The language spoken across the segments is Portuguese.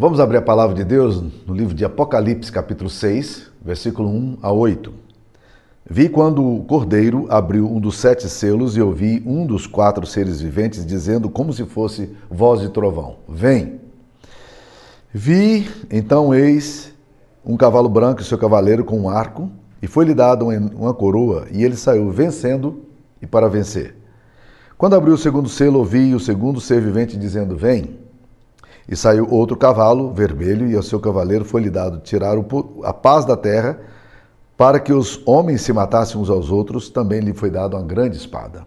Vamos abrir a palavra de Deus no livro de Apocalipse, capítulo 6, versículo 1 a 8. Vi quando o cordeiro abriu um dos sete selos e ouvi um dos quatro seres viventes dizendo, como se fosse voz de trovão: Vem. Vi, então, eis um cavalo branco e seu cavaleiro com um arco, e foi-lhe dado uma coroa, e ele saiu vencendo e para vencer. Quando abriu o segundo selo, ouvi o segundo ser vivente dizendo: Vem. E saiu outro cavalo, vermelho, e ao seu cavaleiro foi-lhe dado tirar a paz da terra, para que os homens se matassem uns aos outros, também lhe foi dado uma grande espada.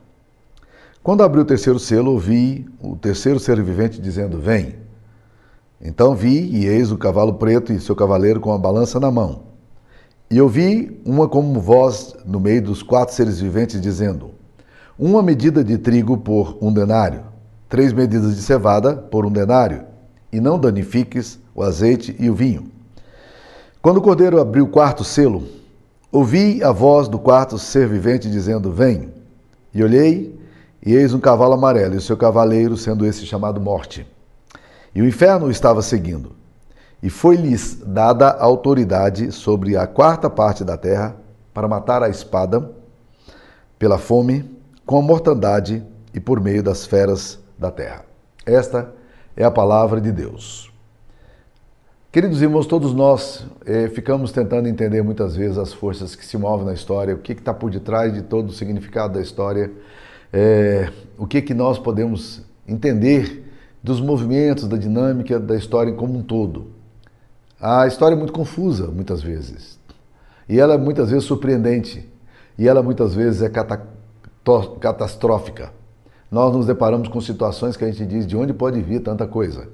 Quando abriu o terceiro selo, ouvi o terceiro ser vivente dizendo: Vem. Então vi, e eis o cavalo preto e seu cavaleiro com a balança na mão. E ouvi uma como voz no meio dos quatro seres viventes dizendo: Uma medida de trigo por um denário, três medidas de cevada por um denário, e não danifiques o azeite e o vinho. Quando o cordeiro abriu o quarto selo, ouvi a voz do quarto ser vivente dizendo: Vem. E olhei, e eis um cavalo amarelo, e o seu cavaleiro, sendo esse chamado Morte. E o inferno o estava seguindo. E foi-lhes dada autoridade sobre a quarta parte da terra para matar a espada, pela fome, com a mortandade e por meio das feras da terra. Esta é a palavra de Deus. Queridos irmãos, todos nós eh, ficamos tentando entender muitas vezes as forças que se movem na história, o que está por detrás de todo o significado da história, eh, o que, que nós podemos entender dos movimentos, da dinâmica da história como um todo. A história é muito confusa, muitas vezes, e ela é muitas vezes surpreendente, e ela muitas vezes é catastrófica nós nos deparamos com situações que a gente diz de onde pode vir tanta coisa.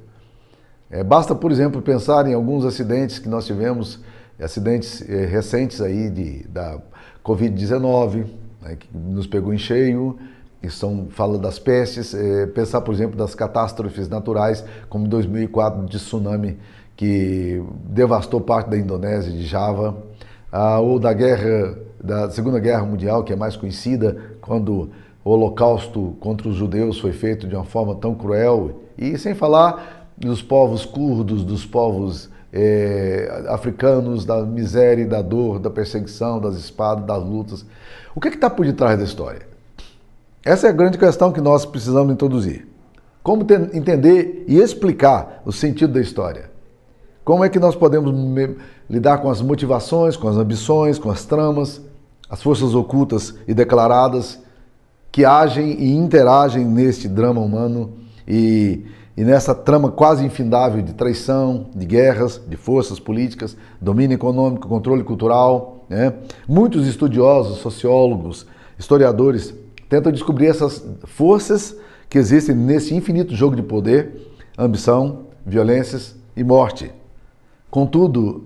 É, basta, por exemplo, pensar em alguns acidentes que nós tivemos, acidentes é, recentes aí de, da Covid-19, né, que nos pegou em cheio, e são, fala das pestes, é, pensar, por exemplo, das catástrofes naturais, como 2004 de tsunami, que devastou parte da Indonésia, de Java, ah, ou da guerra, da Segunda Guerra Mundial, que é mais conhecida, quando o holocausto contra os judeus foi feito de uma forma tão cruel, e sem falar dos povos curdos, dos povos é, africanos, da miséria, da dor, da perseguição, das espadas, das lutas. O que é está por detrás da história? Essa é a grande questão que nós precisamos introduzir. Como entender e explicar o sentido da história? Como é que nós podemos lidar com as motivações, com as ambições, com as tramas, as forças ocultas e declaradas que agem e interagem neste drama humano e, e nessa trama quase infindável de traição, de guerras, de forças políticas, domínio econômico, controle cultural. Né? Muitos estudiosos, sociólogos, historiadores tentam descobrir essas forças que existem nesse infinito jogo de poder, ambição, violências e morte. Contudo,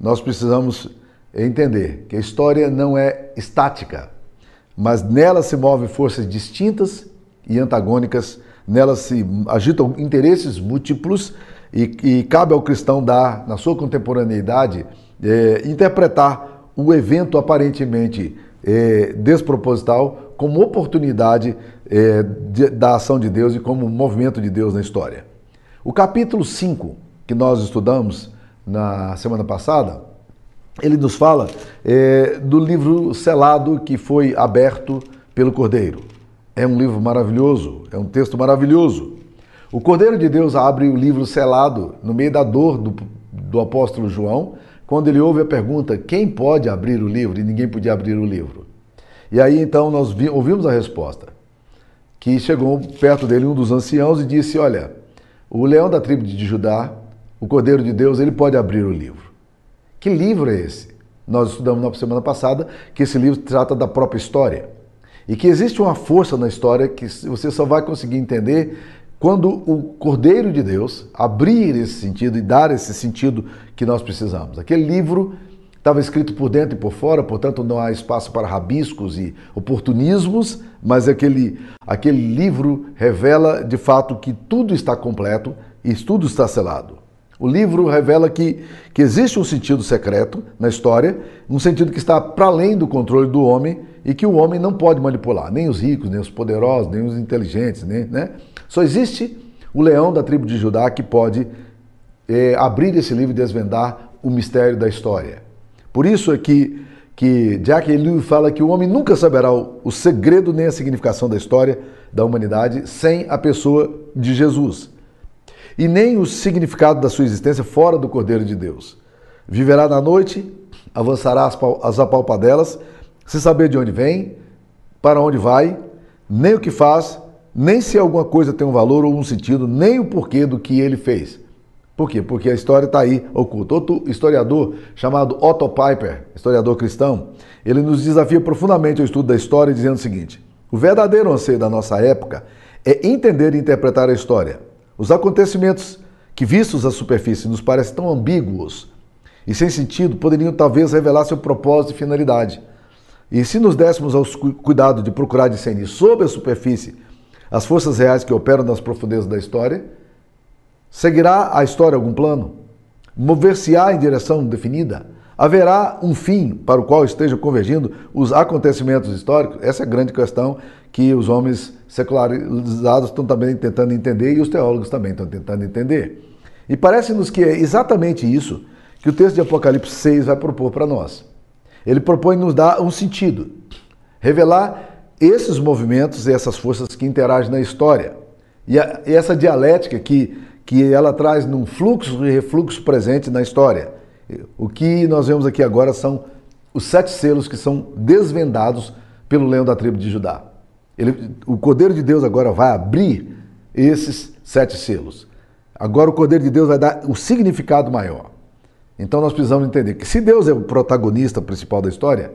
nós precisamos entender que a história não é estática mas nela se movem forças distintas e antagônicas, nela se agitam interesses múltiplos e, e cabe ao cristão dar, na sua contemporaneidade, é, interpretar o evento aparentemente é, desproposital como oportunidade é, de, da ação de Deus e como movimento de Deus na história. O capítulo 5 que nós estudamos na semana passada, ele nos fala é, do livro selado que foi aberto pelo Cordeiro. É um livro maravilhoso, é um texto maravilhoso. O Cordeiro de Deus abre o livro selado no meio da dor do, do apóstolo João, quando ele ouve a pergunta: quem pode abrir o livro? E ninguém podia abrir o livro. E aí então nós vi, ouvimos a resposta, que chegou perto dele um dos anciãos e disse: Olha, o leão da tribo de Judá, o Cordeiro de Deus, ele pode abrir o livro. Que livro é esse? Nós estudamos na semana passada que esse livro trata da própria história. E que existe uma força na história que você só vai conseguir entender quando o Cordeiro de Deus abrir esse sentido e dar esse sentido que nós precisamos. Aquele livro estava escrito por dentro e por fora, portanto não há espaço para rabiscos e oportunismos, mas aquele, aquele livro revela de fato que tudo está completo e tudo está selado. O livro revela que, que existe um sentido secreto na história, um sentido que está para além do controle do homem e que o homem não pode manipular, nem os ricos, nem os poderosos, nem os inteligentes, nem, né? Só existe o leão da tribo de Judá que pode é, abrir esse livro e desvendar o mistério da história. Por isso é que, que Jack Ellul fala que o homem nunca saberá o, o segredo nem a significação da história da humanidade sem a pessoa de Jesus. E nem o significado da sua existência fora do Cordeiro de Deus. Viverá na noite, avançará as apalpadelas, sem saber de onde vem, para onde vai, nem o que faz, nem se alguma coisa tem um valor ou um sentido, nem o porquê do que ele fez. Por quê? Porque a história está aí oculta. Outro historiador, chamado Otto Piper, historiador cristão, ele nos desafia profundamente ao estudo da história, dizendo o seguinte: o verdadeiro anseio da nossa época é entender e interpretar a história. Os acontecimentos que, vistos à superfície, nos parecem tão ambíguos e sem sentido, poderiam talvez revelar seu propósito e finalidade. E se nos dessemos ao cuidado de procurar discernir sob a superfície as forças reais que operam nas profundezas da história, seguirá a história algum plano? Mover-se-á em direção definida? Haverá um fim para o qual estejam convergindo os acontecimentos históricos? Essa é a grande questão que os homens secularizados estão também tentando entender e os teólogos também estão tentando entender. E parece-nos que é exatamente isso que o texto de Apocalipse 6 vai propor para nós. Ele propõe nos dar um sentido, revelar esses movimentos e essas forças que interagem na história. E, a, e essa dialética que, que ela traz num fluxo e refluxo presente na história. O que nós vemos aqui agora são os sete selos que são desvendados pelo leão da tribo de Judá. Ele, o Cordeiro de Deus agora vai abrir esses sete selos. Agora o Cordeiro de Deus vai dar o significado maior. Então nós precisamos entender que se Deus é o protagonista principal da história,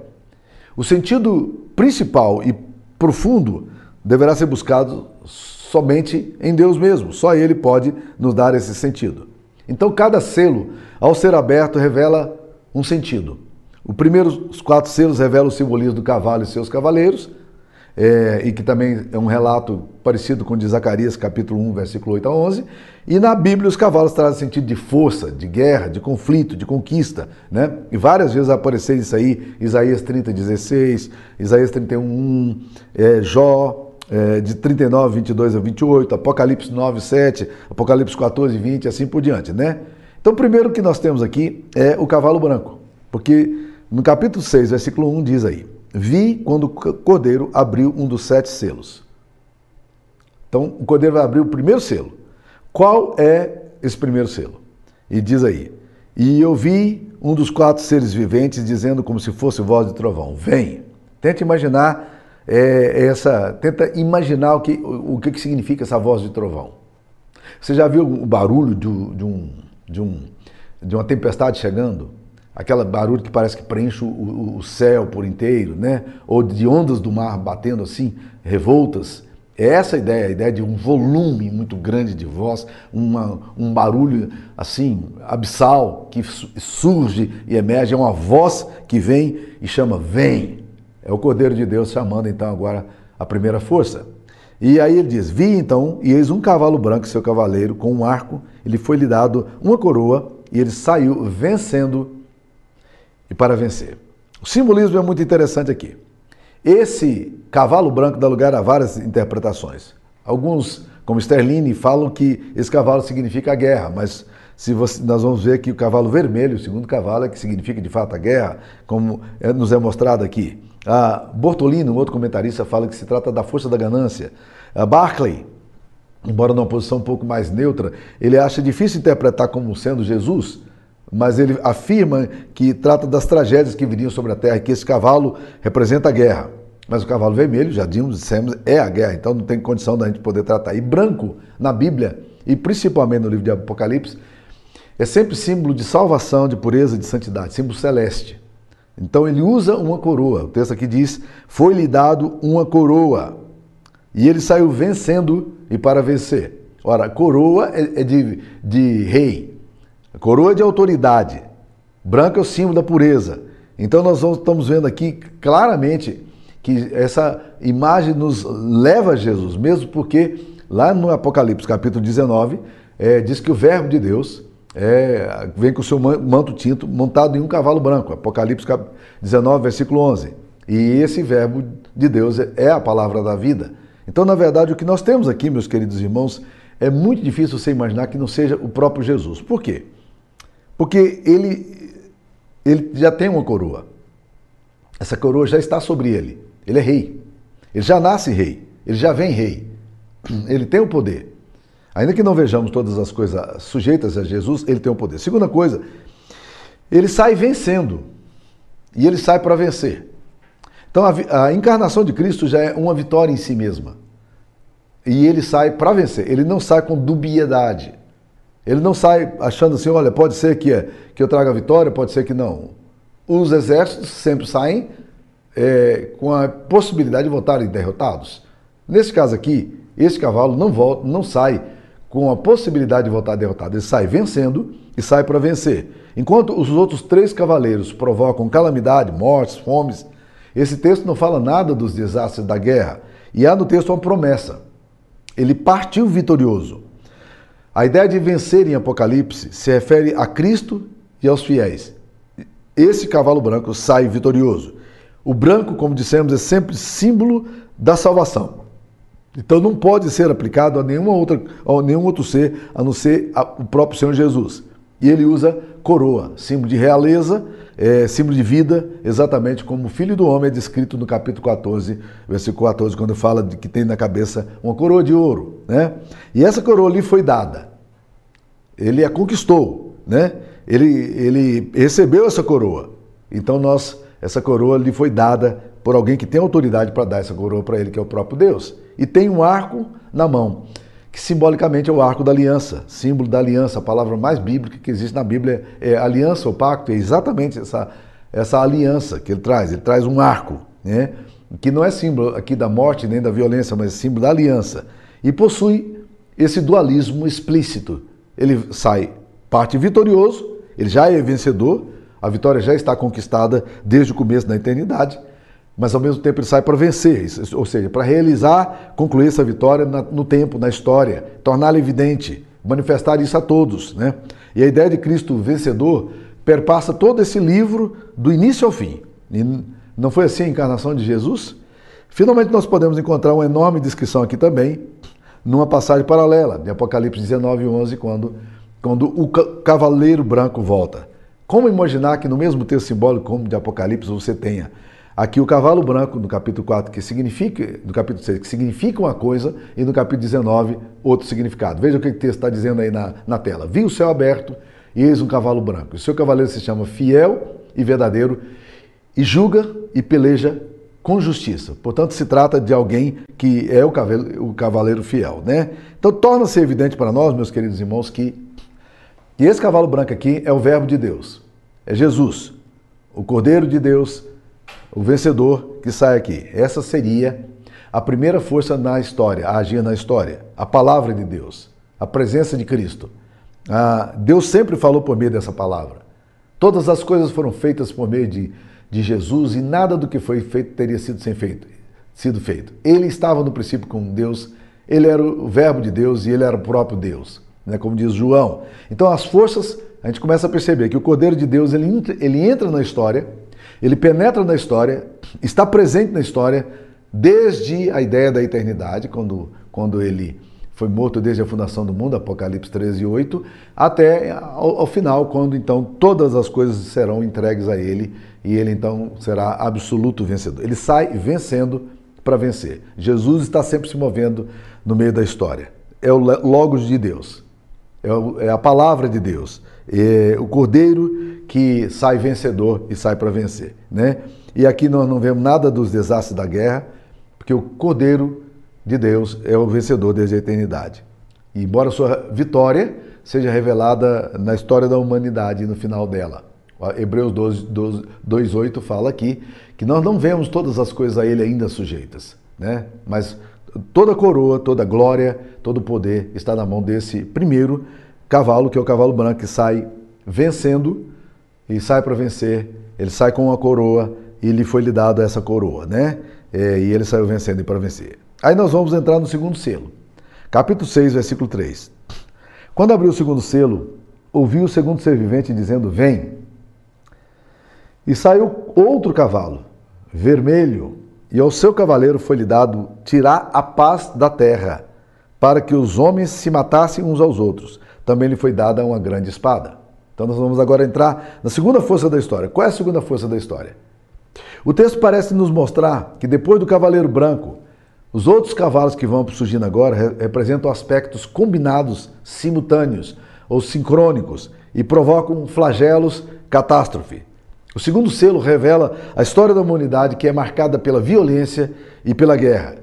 o sentido principal e profundo deverá ser buscado somente em Deus mesmo. Só Ele pode nos dar esse sentido. Então cada selo, ao ser aberto, revela um sentido. O primeiro, os quatro selos revelam o simbolismo do cavalo e seus cavaleiros é, e que também é um relato parecido com o de Zacarias, capítulo 1, versículo 8 a 11. E na Bíblia os cavalos trazem sentido de força, de guerra, de conflito, de conquista. Né? E várias vezes apareceu isso aí, Isaías 30, 16, Isaías 31, 1, é, Jó, é, de 39, 22 a 28, Apocalipse 9, 7, Apocalipse 14, 20 e assim por diante. Né? Então, primeiro que nós temos aqui é o cavalo branco, porque no capítulo 6, versículo 1 diz aí, Vi quando o cordeiro abriu um dos sete selos. Então, o cordeiro vai abrir o primeiro selo. Qual é esse primeiro selo? E diz aí: E eu vi um dos quatro seres viventes dizendo como se fosse voz de trovão: Vem. Tenta imaginar é, essa. Tenta imaginar o que, o, o que significa essa voz de trovão. Você já viu o barulho de, de, um, de, um, de uma tempestade chegando? aquela barulho que parece que preenche o, o, céu por inteiro, né? Ou de ondas do mar batendo assim, revoltas. É essa a ideia, a ideia de um volume muito grande de voz, uma, um barulho assim, abissal, que surge e emerge, é uma voz que vem e chama, vem. É o Cordeiro de Deus chamando então agora a primeira força. E aí ele diz: Vi então, e eis um cavalo branco, seu cavaleiro, com um arco, ele foi lhe dado uma coroa, e ele saiu vencendo e para vencer. O simbolismo é muito interessante aqui. Esse cavalo branco dá lugar a várias interpretações. Alguns, como Sterling, falam que esse cavalo significa a guerra, mas se você, nós vamos ver que o cavalo vermelho, o segundo cavalo, é que significa de fato a guerra, como é, nos é mostrado aqui. Bortolino, um outro comentarista, fala que se trata da força da ganância. A Barclay, embora numa posição um pouco mais neutra, ele acha difícil interpretar como sendo Jesus, mas ele afirma que trata das tragédias que viriam sobre a terra e que esse cavalo representa a guerra. Mas o cavalo vermelho, já dissemos, é a guerra, então não tem condição da gente poder tratar. E branco, na Bíblia, e principalmente no livro de Apocalipse, é sempre símbolo de salvação, de pureza, de santidade, símbolo celeste. Então ele usa uma coroa. O texto aqui diz: Foi-lhe dado uma coroa. E ele saiu vencendo e para vencer. Ora, coroa é, é de, de rei, coroa de autoridade. Branco é o símbolo da pureza. Então nós estamos vendo aqui claramente que essa imagem nos leva a Jesus, mesmo porque lá no Apocalipse capítulo 19 é, diz que o verbo de Deus é, vem com o seu manto tinto montado em um cavalo branco. Apocalipse 19, versículo 11. E esse verbo de Deus é a palavra da vida. Então, na verdade, o que nós temos aqui, meus queridos irmãos, é muito difícil você imaginar que não seja o próprio Jesus. Por quê? Porque ele, ele já tem uma coroa. Essa coroa já está sobre ele. Ele é rei. Ele já nasce rei. Ele já vem rei. Ele tem o poder. Ainda que não vejamos todas as coisas sujeitas a Jesus, ele tem o poder. Segunda coisa, ele sai vencendo. E ele sai para vencer. Então a, a, encarnação de Cristo já é uma vitória em si mesma. E ele sai para vencer. Ele não sai com dubiedade. Ele não sai achando assim, olha, pode ser que, é, que eu traga a vitória, pode ser que não. Os exércitos sempre saem é, com a possibilidade de voltarem derrotados. Nesse caso aqui, esse cavalo não volta, não sai com a possibilidade de voltar derrotado. Ele sai vencendo e sai para vencer. Enquanto os outros três cavaleiros provocam calamidade, mortes, fomes, esse texto não fala nada dos desastres da guerra. E há no texto uma promessa. Ele partiu vitorioso. A ideia de vencer em Apocalipse se refere a Cristo e aos fiéis. Esse cavalo branco sai vitorioso. O branco, como dissemos, é sempre símbolo da salvação. Então não pode ser aplicado a, nenhuma outra, a nenhum outro ser a não ser a, o próprio Senhor Jesus. E ele usa coroa, símbolo de realeza, é, símbolo de vida, exatamente como o Filho do Homem é descrito no capítulo 14, versículo 14, quando fala de que tem na cabeça uma coroa de ouro. Né? E essa coroa lhe foi dada. Ele a conquistou. Né? Ele, ele recebeu essa coroa. Então nós, essa coroa lhe foi dada por alguém que tem autoridade para dar essa coroa para ele, que é o próprio Deus. E tem um arco na mão, que simbolicamente é o arco da aliança, símbolo da aliança. A palavra mais bíblica que existe na Bíblia é aliança ou pacto, é exatamente essa, essa aliança que ele traz. Ele traz um arco, né? que não é símbolo aqui da morte nem da violência, mas é símbolo da aliança. E possui esse dualismo explícito. Ele sai parte vitorioso, ele já é vencedor, a vitória já está conquistada desde o começo da eternidade, mas ao mesmo tempo ele sai para vencer, ou seja, para realizar, concluir essa vitória no tempo, na história, torná-la evidente, manifestar isso a todos. Né? E a ideia de Cristo vencedor perpassa todo esse livro do início ao fim. E não foi assim a encarnação de Jesus? Finalmente nós podemos encontrar uma enorme descrição aqui também, numa passagem paralela, de Apocalipse 19, 11, quando, quando o cavaleiro branco volta. Como imaginar que no mesmo texto simbólico como de Apocalipse você tenha Aqui o cavalo branco, no capítulo 4, que significa, no capítulo 6, que significa uma coisa, e no capítulo 19, outro significado. Veja o que o texto está dizendo aí na, na tela. Vi o céu aberto e eis um cavalo branco. O seu cavaleiro se chama fiel e verdadeiro, e julga e peleja com justiça. Portanto, se trata de alguém que é o cavaleiro, o cavaleiro fiel, né? Então, torna-se evidente para nós, meus queridos irmãos, que, que esse cavalo branco aqui é o verbo de Deus. É Jesus, o Cordeiro de Deus, o vencedor que sai aqui. Essa seria a primeira força na história, a agir na história. A palavra de Deus, a presença de Cristo. Ah, Deus sempre falou por meio dessa palavra. Todas as coisas foram feitas por meio de, de Jesus e nada do que foi feito teria sido sem feito, sido feito. Ele estava no princípio com Deus, ele era o verbo de Deus e ele era o próprio Deus, né, como diz João. Então as forças, a gente começa a perceber que o Cordeiro de Deus, ele, ele entra na história, ele penetra na história, está presente na história desde a ideia da eternidade, quando, quando ele foi morto desde a fundação do mundo, Apocalipse 13, 8, até ao, ao, final, quando então todas as coisas serão entregues a ele e ele então será absoluto vencedor. Ele sai vencendo para vencer. Jesus está sempre se movendo no meio da história. É o Logos de Deus, é, é a palavra de Deus, é o Cordeiro que sai vencedor e sai para vencer. Né? E aqui nós não vemos nada dos desastres da guerra, porque o Cordeiro de Deus é o vencedor desde a eternidade. E embora sua vitória seja revelada na história da humanidade no final dela. Hebreus 2,8 fala aqui que nós não vemos todas as coisas a ele ainda sujeitas, né? mas toda a coroa, toda glória, todo poder está na mão desse primeiro cavalo, que é o cavalo branco, que sai vencendo e sai para vencer. Ele sai com uma coroa e lhe foi lhe dado essa coroa, né? É, e ele saiu vencendo para vencer. Aí nós vamos entrar no segundo selo. Capítulo 6, versículo 3. Quando abriu o segundo selo, ouviu o segundo ser vivente dizendo: Vem. E saiu outro cavalo, vermelho, e ao seu cavaleiro foi lhe dado tirar a paz da terra, para que os homens se matassem uns aos outros. Também lhe foi dada uma grande espada. Então nós vamos agora entrar na segunda força da história. Qual é a segunda força da história? O texto parece nos mostrar que depois do cavaleiro branco, os outros cavalos que vão surgindo agora representam aspectos combinados, simultâneos ou sincrônicos e provocam flagelos, catástrofe. O segundo selo revela a história da humanidade que é marcada pela violência e pela guerra.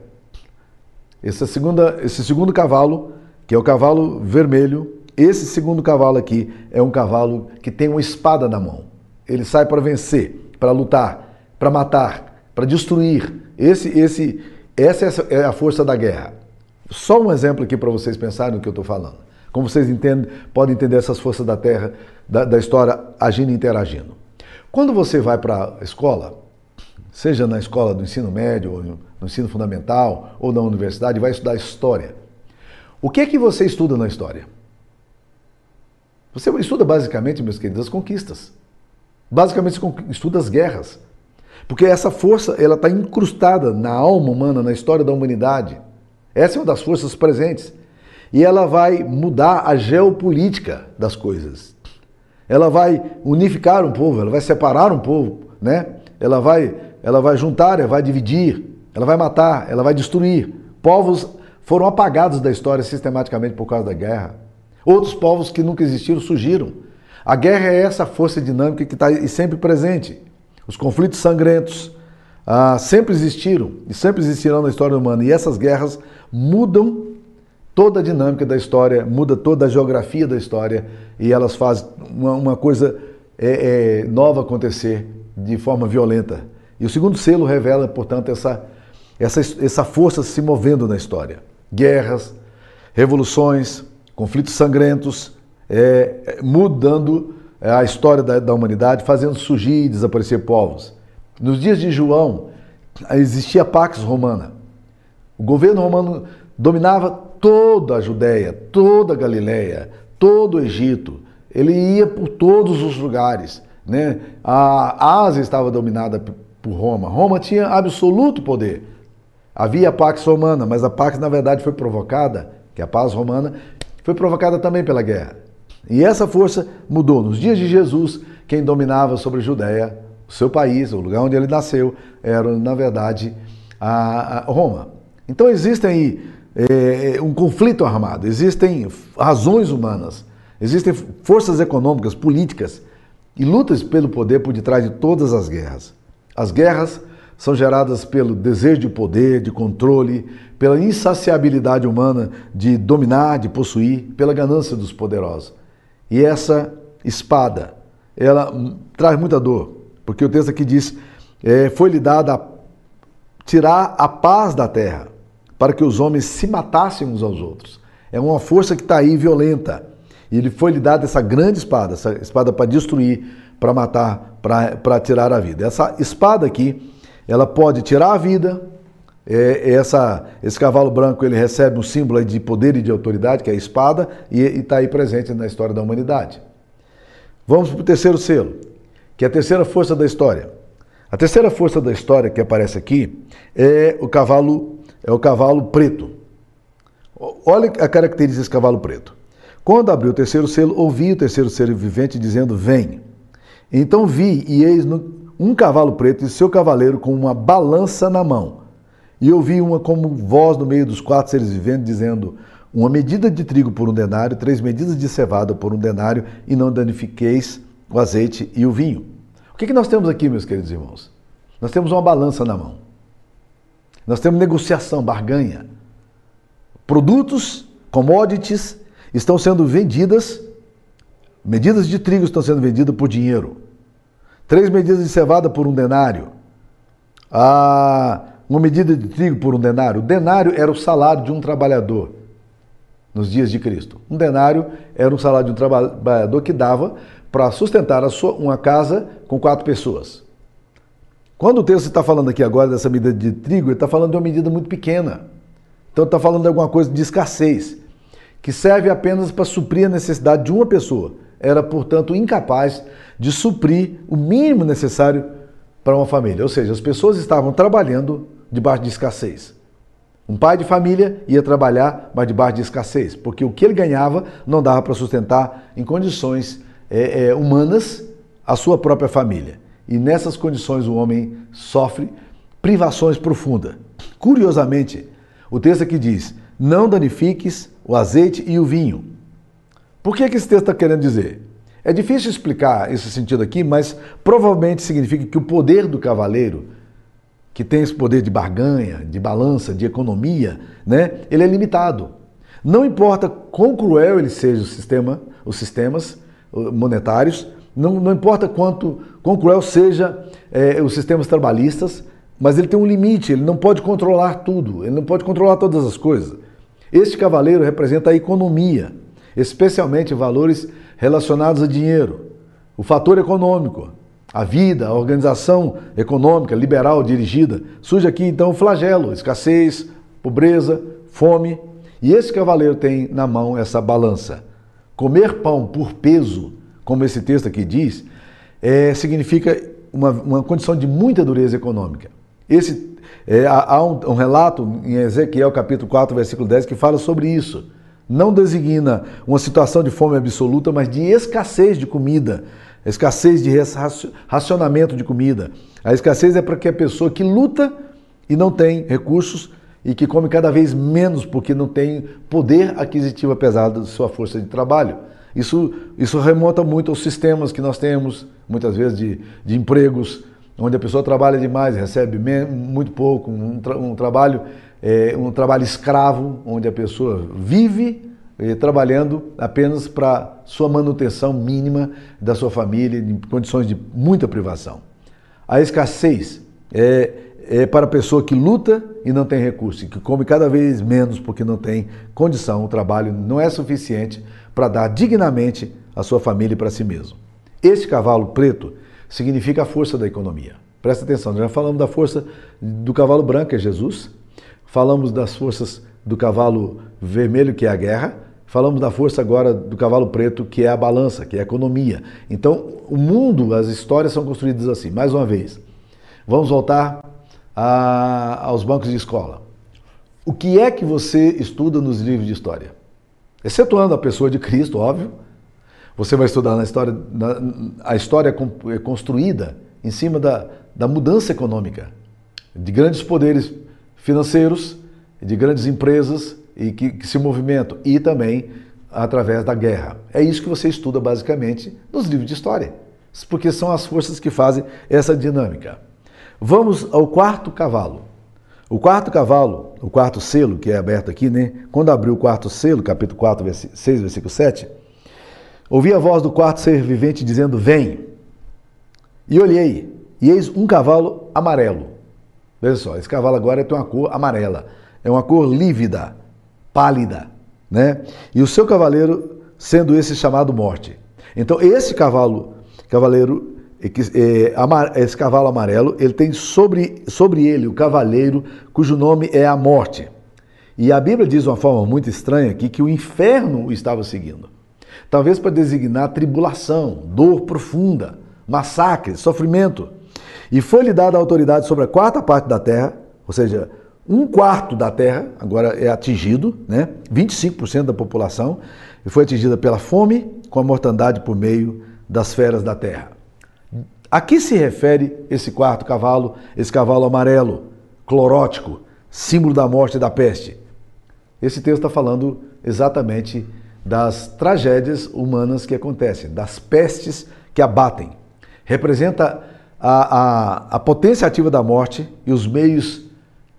Essa segunda, esse segundo cavalo, que é o cavalo vermelho, esse segundo cavalo aqui é um cavalo que tem uma espada na mão. Ele sai para vencer, para lutar, para matar, para destruir. Esse, esse, essa é a força da guerra. Só um exemplo aqui para vocês pensarem no que eu estou falando. Como vocês entendem, podem entender essas forças da terra, da, da história, agindo e interagindo. Quando você vai para a escola, seja na escola do ensino médio, ou no ensino fundamental, ou na universidade, vai estudar história. O que é que você estuda na história? Você estuda basicamente, meus queridos, as conquistas. Basicamente estuda as guerras. Porque essa força ela está incrustada na alma humana, na história da humanidade. Essa é uma das forças presentes. E ela vai mudar a geopolítica das coisas. Ela vai unificar um povo, ela vai separar um povo, né? Ela vai, ela vai juntar, ela vai dividir, ela vai matar, ela vai destruir. Povos foram apagados da história sistematicamente por causa da guerra. Outros povos que nunca existiram surgiram. A guerra é essa força dinâmica que está sempre presente. Os conflitos sangrentos ah, sempre existiram e sempre existirão na história humana. E essas guerras mudam toda a dinâmica da história, muda toda a geografia da história e elas fazem uma, uma coisa é, é, nova acontecer de forma violenta. E o segundo selo revela, portanto, essa, essa, essa força se movendo na história. Guerras, revoluções, conflitos sangrentos, é, mudando a história da, da humanidade, fazendo surgir e desaparecer povos. Nos dias de João, existia a Pax Romana. O governo romano dominava toda a Judéia, toda a Galiléia, todo o Egito. Ele ia por todos os lugares. Né? A Ásia estava dominada por Roma. Roma tinha absoluto poder. Havia a Pax Romana, mas a Pax, na verdade, foi provocada, que é a paz romana, foi provocada também pela guerra. E essa força mudou. Nos dias de Jesus, quem dominava sobre a Judéia, o seu país, o lugar onde ele nasceu, era, na verdade, a, Roma. Então existem aí é, um conflito armado, existem razões humanas, existem forças econômicas, políticas e lutas pelo poder por detrás de todas as guerras. As guerras são geradas pelo desejo de poder, de controle, pela insaciabilidade humana de dominar, de possuir, pela ganância dos poderosos. E essa espada, ela traz muita dor, porque o texto aqui diz: é, foi-lhe dada a tirar a paz da terra para que os homens se matassem uns aos outros. É uma força que está aí violenta. E ele foi lhe dado essa grande espada, essa espada para destruir, para matar, para tirar a vida. Essa espada aqui, ela pode tirar a vida. É, essa, esse cavalo branco ele recebe um símbolo de poder e de autoridade, que é a espada, e está aí presente na história da humanidade. Vamos para o terceiro selo, que é a terceira força da história. A terceira força da história que aparece aqui é o cavalo é o cavalo preto. Olha a característica desse cavalo preto. Quando abriu o terceiro selo, ouvi o terceiro selo vivente dizendo: Vem. Então vi, e eis um cavalo preto e seu cavaleiro com uma balança na mão. E ouvi uma como voz no meio dos quatro seres viventes dizendo: Uma medida de trigo por um denário, três medidas de cevada por um denário, e não danifiqueis o azeite e o vinho. O que, que nós temos aqui, meus queridos irmãos? Nós temos uma balança na mão. Nós temos negociação, barganha. Produtos, commodities, estão sendo vendidas, medidas de trigo estão sendo vendidas por dinheiro. Três medidas de cevada por um denário. Ah, uma medida de trigo por um denário. O denário era o salário de um trabalhador nos dias de Cristo. Um denário era o salário de um trabalhador que dava para sustentar sua, uma casa com quatro pessoas. Quando o texto está falando aqui agora dessa medida de trigo, ele está falando de uma medida muito pequena. Então está falando de alguma coisa de escassez, que serve apenas para suprir a necessidade de uma pessoa. Era, portanto, incapaz de suprir o mínimo necessário para uma família. Ou seja, as pessoas estavam trabalhando debaixo de escassez. Um pai de família ia trabalhar, mas debaixo de escassez, porque o que ele ganhava não dava para sustentar em condições é, é, humanas a sua própria família. E nessas condições o homem sofre privações profundas. Curiosamente, o texto aqui diz: Não danifiques o azeite e o vinho. Por que, que esse texto está querendo dizer? É difícil explicar esse sentido aqui, mas provavelmente significa que o poder do cavaleiro, que tem esse poder de barganha, de balança, de economia, né, ele é limitado. Não importa quão cruel ele seja o sistema, os sistemas monetários, não, não importa quanto quão cruel seja é, os sistemas trabalhistas, mas ele tem um limite, ele não pode controlar tudo, ele não pode controlar todas as coisas. Este cavaleiro representa a economia, especialmente valores relacionados a dinheiro, o fator econômico, a vida, a organização econômica liberal dirigida. Surge aqui então o flagelo, escassez, pobreza, fome. E esse cavaleiro tem na mão essa balança. Comer pão por peso, como esse texto aqui diz, é, significa uma, uma condição de muita dureza econômica. Esse, é, há um, um relato em Ezequiel capítulo 4, versículo 10, que fala sobre isso não designa uma situação de fome absoluta, mas de escassez de comida, escassez de racionamento de comida. A escassez é para que a pessoa que luta e não tem recursos e que come cada vez menos porque não tem poder aquisitivo apesar da sua força de trabalho. Isso, isso remonta muito aos sistemas que nós temos, muitas vezes, de, de empregos, onde a pessoa trabalha demais, recebe muito pouco, um, tra um trabalho é, um trabalho escravo, onde a pessoa vive eh, trabalhando apenas para sua manutenção mínima da sua família, em condições de muita privação. A escassez é, é para a pessoa que luta e não tem recurso, que come cada vez menos porque não tem condição, o trabalho não é suficiente para dar dignamente à sua família e para si mesmo. Este cavalo preto significa a força da economia. Presta atenção, já falamos da força do cavalo branco, é Jesus, falamos das forças do cavalo vermelho, que é a guerra, falamos da força agora do cavalo preto, que é a balança, que é a economia. Então, o mundo, as histórias são construídas assim. Mais uma vez, vamos voltar a, aos bancos de escola. O que é que você estuda nos livros de história? Excetuando a pessoa de Cristo, óbvio. Você vai estudar na história, na, a história é construída em cima da, da mudança econômica, de grandes poderes financeiros, de grandes empresas e que, que, se movimentam, e também através da guerra. É isso que você estuda basicamente nos livros de história, porque são as forças que fazem essa dinâmica. Vamos ao quarto cavalo. O quarto cavalo, o quarto selo, que é aberto aqui, né? Quando abriu o quarto selo, capítulo 4, 6, versículo 7, ouvi a voz do quarto ser vivente dizendo: Vem. E olhei, e eis um cavalo amarelo Veja só, esse cavalo agora tem uma cor amarela, é uma cor lívida, pálida, né? E o seu cavaleiro sendo esse chamado morte. Então esse cavalo, cavaleiro, é, esse cavalo amarelo, ele tem sobre, sobre ele o cavaleiro cujo nome é a morte. E a Bíblia diz de uma forma muito estranha aqui que o inferno o estava seguindo. Talvez para designar tribulação, dor profunda, massacre, sofrimento. E foi-lhe dada a autoridade sobre a quarta parte da terra, ou seja, um quarto da terra agora é atingido, né? 25% da população, e foi atingida pela fome com a mortandade por meio das feras da terra. A que se refere esse quarto cavalo, esse cavalo amarelo, clorótico, símbolo da morte e da peste? Esse texto está falando exatamente das tragédias humanas que acontecem, das pestes que abatem. Representa a, a, a potência ativa da morte e os meios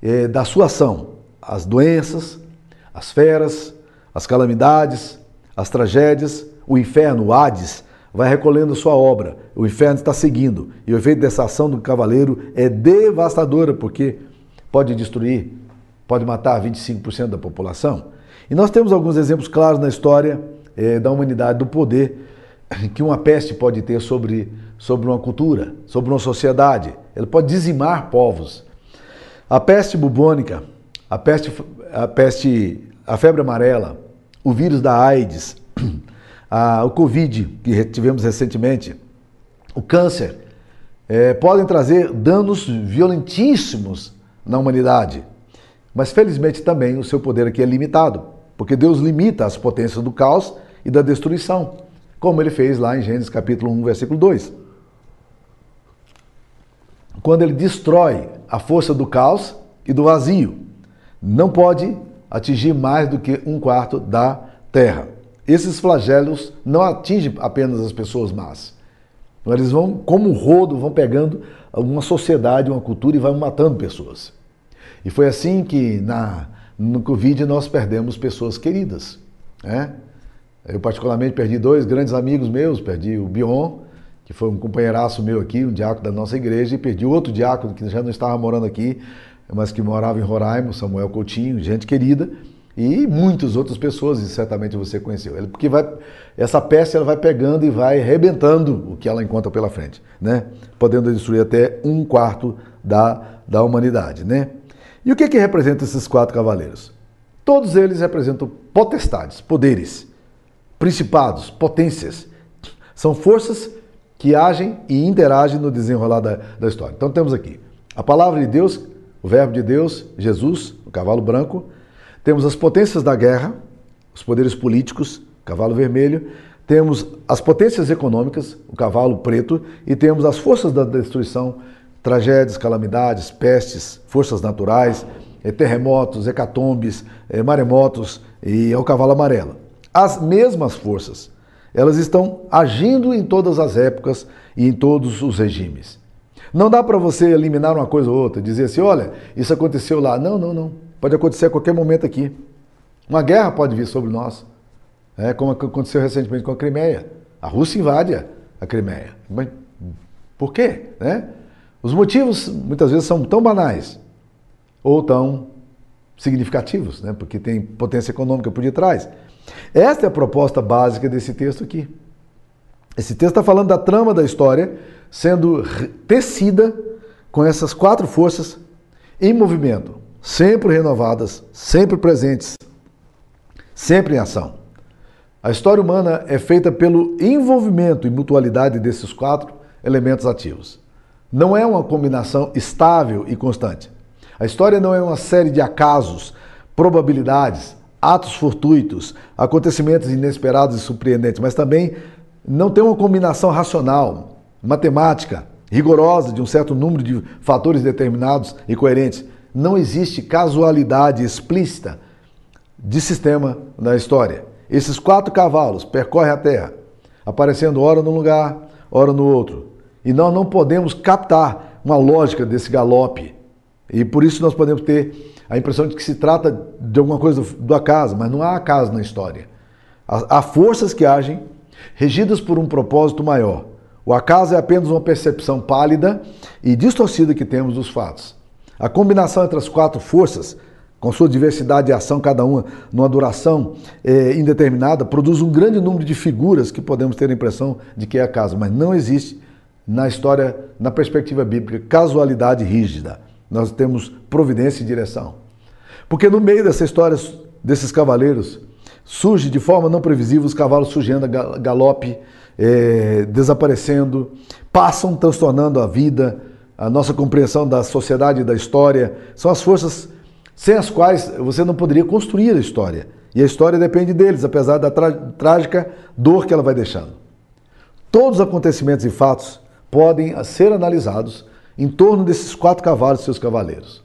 eh, da sua ação, as doenças, as feras, as calamidades, as tragédias, o inferno, o Hades, vai recolhendo sua obra. O inferno está seguindo. E o efeito dessa ação do cavaleiro é devastadora, porque pode destruir, pode matar 25% da população. E nós temos alguns exemplos claros na história eh, da humanidade do poder que uma peste pode ter sobre sobre uma cultura, sobre uma sociedade. Ele pode dizimar povos. A peste bubônica, a peste, a peste, a febre amarela, o vírus da AIDS, a, o Covid que tivemos recentemente, o câncer, é, podem trazer danos violentíssimos na humanidade. Mas felizmente também o seu poder aqui é limitado, porque Deus limita as potências do caos e da destruição, como ele fez lá em Gênesis capítulo 1, versículo 2. Quando ele destrói a força do caos e do vazio, não pode atingir mais do que um quarto da terra. Esses flagelos não atingem apenas as pessoas más. Eles vão, como um rodo, vão pegando uma sociedade, uma cultura e vão matando pessoas. E foi assim que na, no Covid nós perdemos pessoas queridas. Né? Eu particularmente perdi dois grandes amigos meus, perdi o Bion, que foi um companheiraço meu aqui, um diácono da nossa igreja, e perdi outro diácono que já não estava morando aqui, mas que morava em Roraima, Samuel Coutinho, gente querida, e muitas outras pessoas, e certamente você conheceu. Porque vai, essa peste ela vai pegando e vai arrebentando o que ela encontra pela frente, né? podendo destruir até um quarto da, da humanidade. Né? E o que, que representa esses quatro cavaleiros? Todos eles representam potestades, poderes, principados, potências. São forças que agem e interagem no desenrolar da, da história. Então temos aqui a palavra de Deus o Verbo de Deus, Jesus, o cavalo branco. Temos as potências da guerra, os poderes políticos, cavalo vermelho. Temos as potências econômicas, o cavalo preto. E temos as forças da destruição, tragédias, calamidades, pestes, forças naturais, eh, terremotos, hecatombes, eh, maremotos e é o cavalo amarelo. As mesmas forças, elas estão agindo em todas as épocas e em todos os regimes. Não dá para você eliminar uma coisa ou outra, dizer assim, olha, isso aconteceu lá. Não, não, não. Pode acontecer a qualquer momento aqui. Uma guerra pode vir sobre nós, é, como aconteceu recentemente com a Crimeia. A Rússia invade a Crimeia. Mas por quê? Né? Os motivos muitas vezes são tão banais ou tão significativos, né? porque tem potência econômica por detrás. Esta é a proposta básica desse texto aqui. Esse texto está falando da trama da história sendo tecida com essas quatro forças em movimento, sempre renovadas, sempre presentes, sempre em ação. A história humana é feita pelo envolvimento e mutualidade desses quatro elementos ativos. Não é uma combinação estável e constante. A história não é uma série de acasos, probabilidades, atos fortuitos, acontecimentos inesperados e surpreendentes, mas também não tem uma combinação racional, matemática rigorosa de um certo número de fatores determinados e coerentes. Não existe casualidade explícita de sistema na história. Esses quatro cavalos percorrem a Terra, aparecendo ora num lugar, ora no outro. E nós não podemos captar uma lógica desse galope. E por isso nós podemos ter a impressão de que se trata de alguma coisa do acaso, mas não há acaso na história. Há forças que agem regidas por um propósito maior. O acaso é apenas uma percepção pálida e distorcida que temos dos fatos. A combinação entre as quatro forças, com sua diversidade de ação, cada uma numa duração é, indeterminada, produz um grande número de figuras que podemos ter a impressão de que é acaso, mas não existe na história, na perspectiva bíblica, casualidade rígida. Nós temos providência e direção. Porque no meio dessa história desses cavaleiros, surge de forma não previsível os cavalos surgindo a galope, é, desaparecendo, passam transtornando a vida, a nossa compreensão da sociedade e da história. São as forças sem as quais você não poderia construir a história. E a história depende deles, apesar da trágica dor que ela vai deixando. Todos os acontecimentos e fatos podem ser analisados em torno desses quatro cavalos e seus cavaleiros.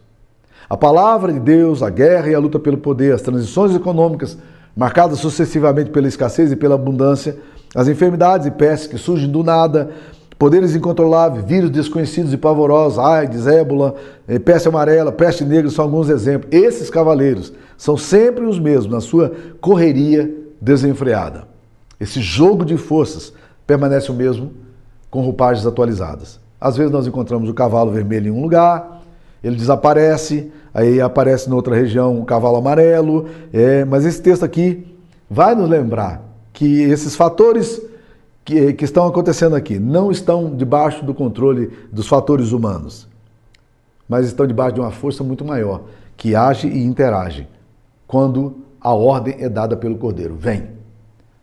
A palavra de Deus, a guerra e a luta pelo poder, as transições econômicas, marcadas sucessivamente pela escassez e pela abundância, as enfermidades e pestes que surgem do nada, poderes incontroláveis, vírus desconhecidos e pavorosos, AIDS, ébola, eh, peste amarela, peste negra são alguns exemplos. Esses cavaleiros são sempre os mesmos na sua correria desenfreada. Esse jogo de forças permanece o mesmo com roupagens atualizadas. Às vezes nós encontramos o cavalo vermelho em um lugar, ele desaparece, aí aparece em outra região o cavalo amarelo, é, mas esse texto aqui vai nos lembrar que esses fatores que, que estão acontecendo aqui não estão debaixo do controle dos fatores humanos, mas estão debaixo de uma força muito maior que age e interage quando a ordem é dada pelo Cordeiro. Vem.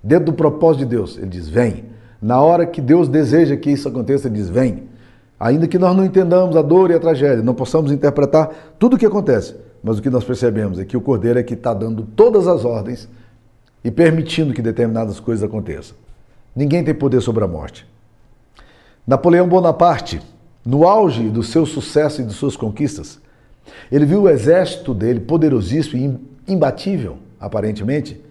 Dentro do propósito de Deus, ele diz: vem. Na hora que Deus deseja que isso aconteça, ele diz: vem. Ainda que nós não entendamos a dor e a tragédia, não possamos interpretar tudo o que acontece, mas o que nós percebemos é que o Cordeiro é que está dando todas as ordens e permitindo que determinadas coisas aconteçam. Ninguém tem poder sobre a morte. Napoleão Bonaparte, no auge do seu sucesso e de suas conquistas, ele viu o exército dele, poderosíssimo e imbatível, aparentemente,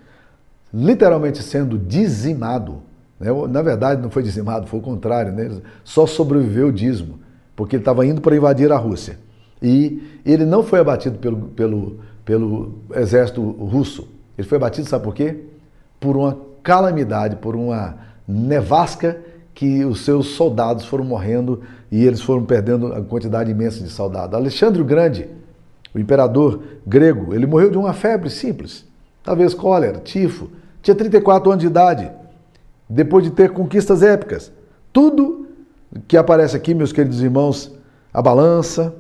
literalmente sendo dizimado. Né? Na verdade, não foi dizimado, foi o contrário, né? só sobreviveu o dízimo, porque ele estava indo para invadir a Rússia. E ele não foi abatido pelo, pelo, pelo exército russo. Ele foi abatido, sabe por quê? Por uma calamidade, por uma nevasca que os seus soldados foram morrendo e eles foram perdendo a quantidade imensa de soldados. Alexandre o Grande, o imperador grego, ele morreu de uma febre simples, talvez cólera, tifo. Tinha 34 anos de idade, depois de ter conquistas épicas. Tudo que aparece aqui, meus queridos irmãos, a balança,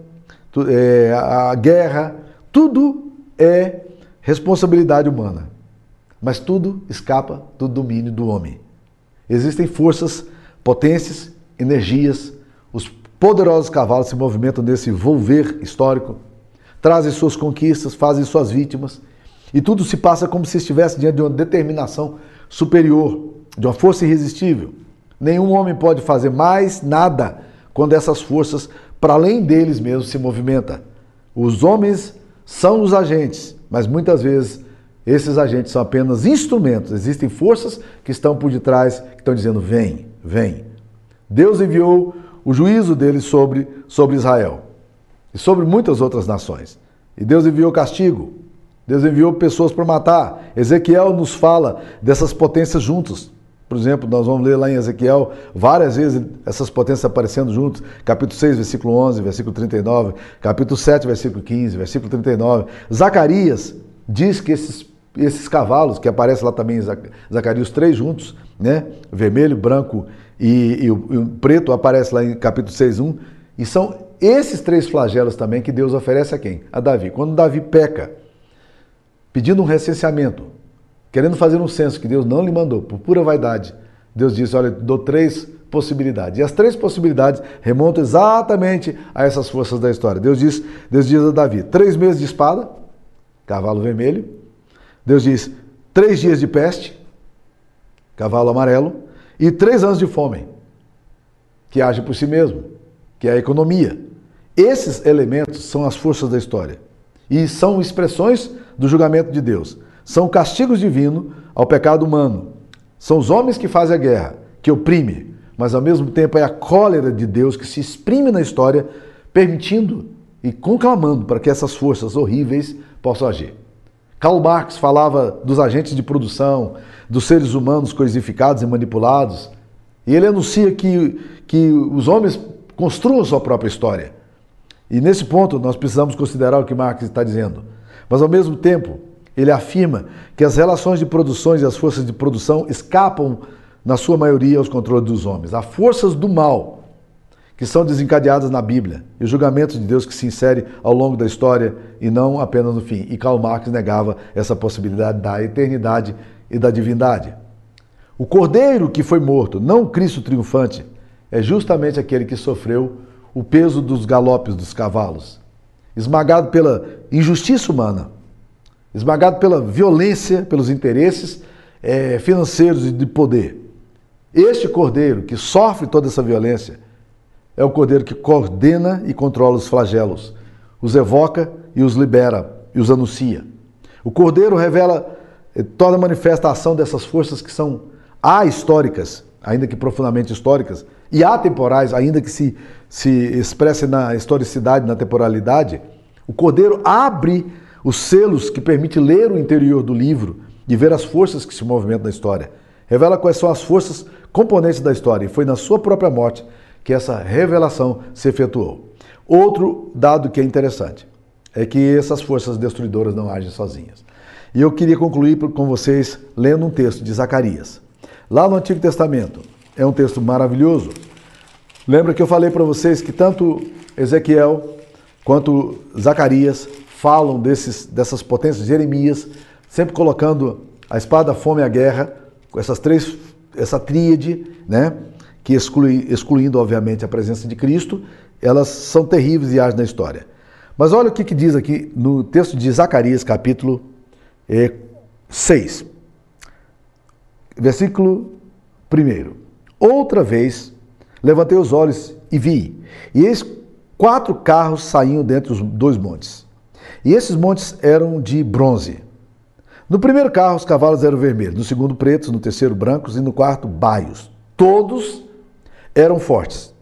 é, a guerra, tudo é responsabilidade humana. Mas tudo escapa do domínio do homem. Existem forças, potências, energias, os poderosos cavalos se movimentam nesse volver histórico, trazem suas conquistas, fazem suas vítimas, e tudo se passa como se estivesse diante de uma determinação superior, de uma força irresistível. Nenhum homem pode fazer mais nada quando essas forças para além deles mesmos se movimenta. Os homens são os agentes, mas muitas vezes esses agentes são apenas instrumentos. Existem forças que estão por detrás, que estão dizendo: vem, vem. Deus enviou o juízo dele sobre, sobre Israel e sobre muitas outras nações. E Deus enviou castigo. Deus enviou pessoas para matar. Ezequiel nos fala dessas potências juntos. Por exemplo, nós vamos ler lá em Ezequiel várias vezes essas potências aparecendo juntos. Capítulo 6, versículo 11, versículo 39. Capítulo 7, versículo 15, versículo 39. Zacarias diz que esses, esses cavalos, que aparecem lá também em Zacarias, três juntos, né? Vermelho, branco e, e, o, e o preto, aparece lá em capítulo 6, 1. E são esses três flagelos também que Deus oferece a quem? A Davi. Quando Davi peca, pedindo um recenseamento, querendo fazer um censo que Deus não lhe mandou, por pura vaidade, Deus disse: Olha, dou três possibilidades. E as três possibilidades remontam exatamente a essas forças da história. Deus diz, Deus diz a Davi: três meses de espada, cavalo vermelho. Deus diz: três dias de peste, cavalo amarelo. E três anos de fome, que age por si mesmo, que é a economia. Esses elementos são as forças da história e são expressões do julgamento de Deus são castigos divinos ao pecado humano. São os homens que fazem a guerra, que oprime, mas ao mesmo tempo é a cólera de Deus que se exprime na história, permitindo e conclamando para que essas forças horríveis possam agir. Karl Marx falava dos agentes de produção, dos seres humanos coisificados e manipulados, e ele anuncia que, que os homens construam sua própria história. E nesse ponto nós precisamos considerar o que Marx está dizendo. Mas ao mesmo tempo, ele afirma que as relações de produções e as forças de produção escapam, na sua maioria, aos controles dos homens. Há forças do mal que são desencadeadas na Bíblia e o julgamento de Deus que se insere ao longo da história e não apenas no fim. E Karl Marx negava essa possibilidade da eternidade e da divindade. O cordeiro que foi morto, não Cristo triunfante, é justamente aquele que sofreu o peso dos galopes dos cavalos, esmagado pela injustiça humana esmagado pela violência, pelos interesses é, financeiros e de poder. Este cordeiro que sofre toda essa violência é o cordeiro que coordena e controla os flagelos, os evoca e os libera e os anuncia. O cordeiro revela eh, toda a manifestação dessas forças que são ahistóricas, ainda que profundamente históricas, e atemporais, ainda que se, se expressem na historicidade, na temporalidade. O cordeiro abre os selos que permitem ler o interior do livro e ver as forças que se movimentam na história. Revela quais são as forças componentes da história, e foi na sua própria morte que essa revelação se efetuou. Outro dado que é interessante é que essas forças destruidoras não agem sozinhas. E eu queria concluir com vocês lendo um texto de Zacarias. Lá no Antigo Testamento, é um texto maravilhoso. Lembra que eu falei para vocês que tanto Ezequiel quanto Zacarias falam desses, dessas potências, Jeremias, sempre colocando a espada, a fome e a guerra, com essas três, essa tríade, né, que exclui, excluindo, obviamente, a presença de Cristo, elas são terríveis e agem na história. Mas olha o que, que diz aqui no texto de Zacarias, capítulo é, 6. Versículo 1. Outra vez levantei os olhos e vi, e eis quatro carros saíam dentre os dois montes. E esses montes eram de bronze. No primeiro carro, os cavalos eram vermelhos, no segundo, pretos, no terceiro, brancos e no quarto, baios. Todos eram fortes.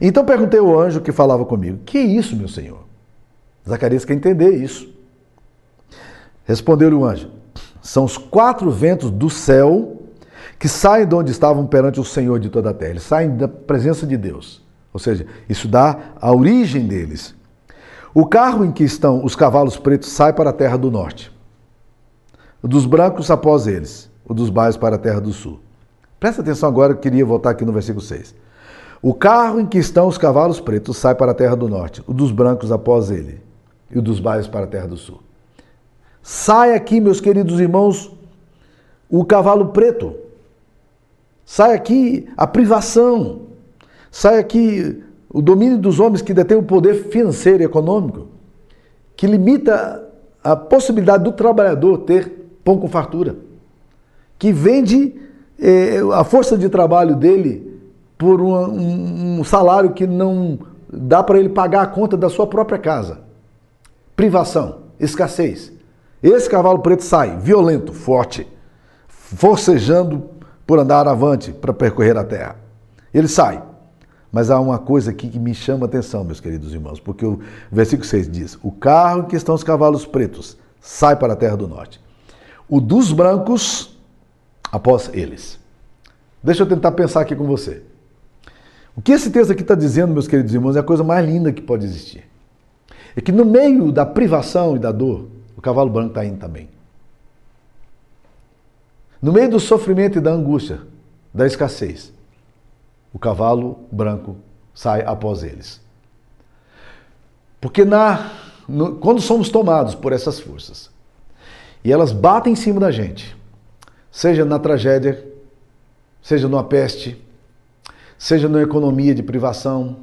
Então perguntei ao anjo que falava comigo: Que é isso, meu senhor? Zacarias quer entender isso. Respondeu-lhe o anjo: São os quatro ventos do céu que saem de onde estavam perante o Senhor de toda a terra. Eles saem da presença de Deus. Ou seja, isso dá a origem deles. O carro em que estão os cavalos pretos sai para a terra do norte. O dos brancos após eles. O dos baixos para a terra do sul. Presta atenção agora, eu queria voltar aqui no versículo 6. O carro em que estão os cavalos pretos sai para a terra do norte, o dos brancos após ele, e o dos baixos para a terra do sul. Sai aqui, meus queridos irmãos, o cavalo preto. Sai aqui a privação. Sai aqui o domínio dos homens que detêm o poder financeiro e econômico, que limita a possibilidade do trabalhador ter pão com fartura, que vende eh, a força de trabalho dele por uma, um, um salário que não dá para ele pagar a conta da sua própria casa. Privação, escassez. Esse cavalo preto sai violento, forte, forcejando por andar avante para percorrer a terra. Ele sai. Mas há uma coisa aqui que me chama a atenção, meus queridos irmãos, porque o versículo 6 diz: O carro em que estão os cavalos pretos sai para a terra do norte. O dos brancos após eles. Deixa eu tentar pensar aqui com você. O que esse texto aqui está dizendo, meus queridos irmãos, é a coisa mais linda que pode existir. É que no meio da privação e da dor, o cavalo branco está indo também. No meio do sofrimento e da angústia, da escassez, o cavalo branco sai após eles. Porque na, no, quando somos tomados por essas forças e elas batem em cima da gente, seja na tragédia, seja numa peste, seja na economia de privação,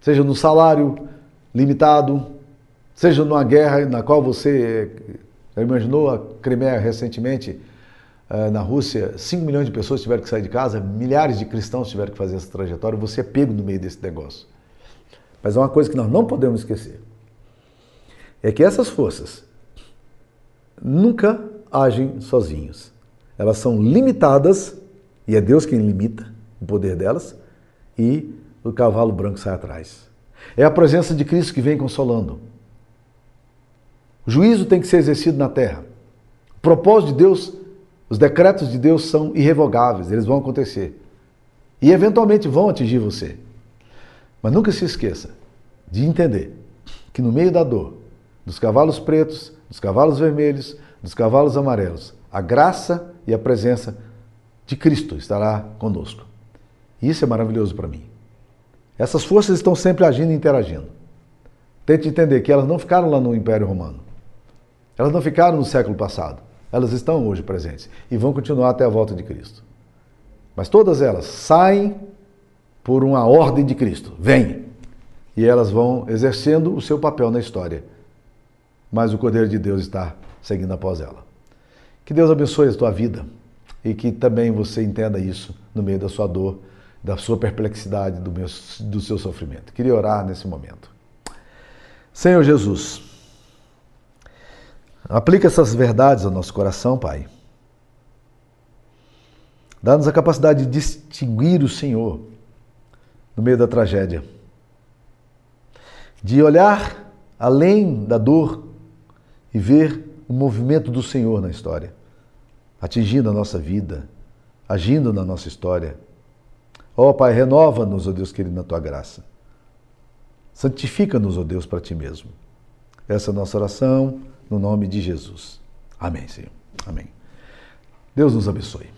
seja no salário limitado, seja numa guerra na qual você já imaginou a Crimeia recentemente, eh, na Rússia, 5 milhões de pessoas tiveram que sair de casa, milhares de cristãos tiveram que fazer essa trajetória, você é pego no meio desse negócio. Mas é uma coisa que nós não podemos esquecer. É que essas forças nunca agem sozinhos. Elas são limitadas, e é Deus quem limita, o poder delas, e o cavalo branco sai atrás. É a presença de Cristo que vem consolando. O juízo tem que ser exercido na terra. O propósito de Deus, os decretos de Deus são irrevogáveis, eles vão acontecer. E eventualmente vão atingir você. Mas nunca se esqueça de entender que no meio da dor, dos cavalos pretos, dos cavalos vermelhos, dos cavalos amarelos, a graça e a presença de Cristo estará conosco. Isso é maravilhoso para mim. Essas forças estão sempre agindo e interagindo. Tente entender que elas não ficaram lá no Império Romano. Elas não ficaram no século passado. Elas estão hoje presentes e vão continuar até a volta de Cristo. Mas todas elas saem por uma ordem de Cristo. Vem! E elas vão exercendo o seu papel na história. Mas o Cordeiro de Deus está seguindo após ela. Que Deus abençoe a tua vida e que também você entenda isso no meio da sua dor da sua perplexidade, do, meu, do seu sofrimento. Queria orar nesse momento. Senhor Jesus, aplica essas verdades ao nosso coração, Pai. Dá-nos a capacidade de distinguir o Senhor no meio da tragédia, de olhar além da dor e ver o movimento do Senhor na história, atingindo a nossa vida, agindo na nossa história Ó oh, Pai, renova-nos, ó oh Deus querido, na tua graça. Santifica-nos, ó oh Deus, para ti mesmo. Essa é a nossa oração, no nome de Jesus. Amém, Senhor. Amém. Deus nos abençoe.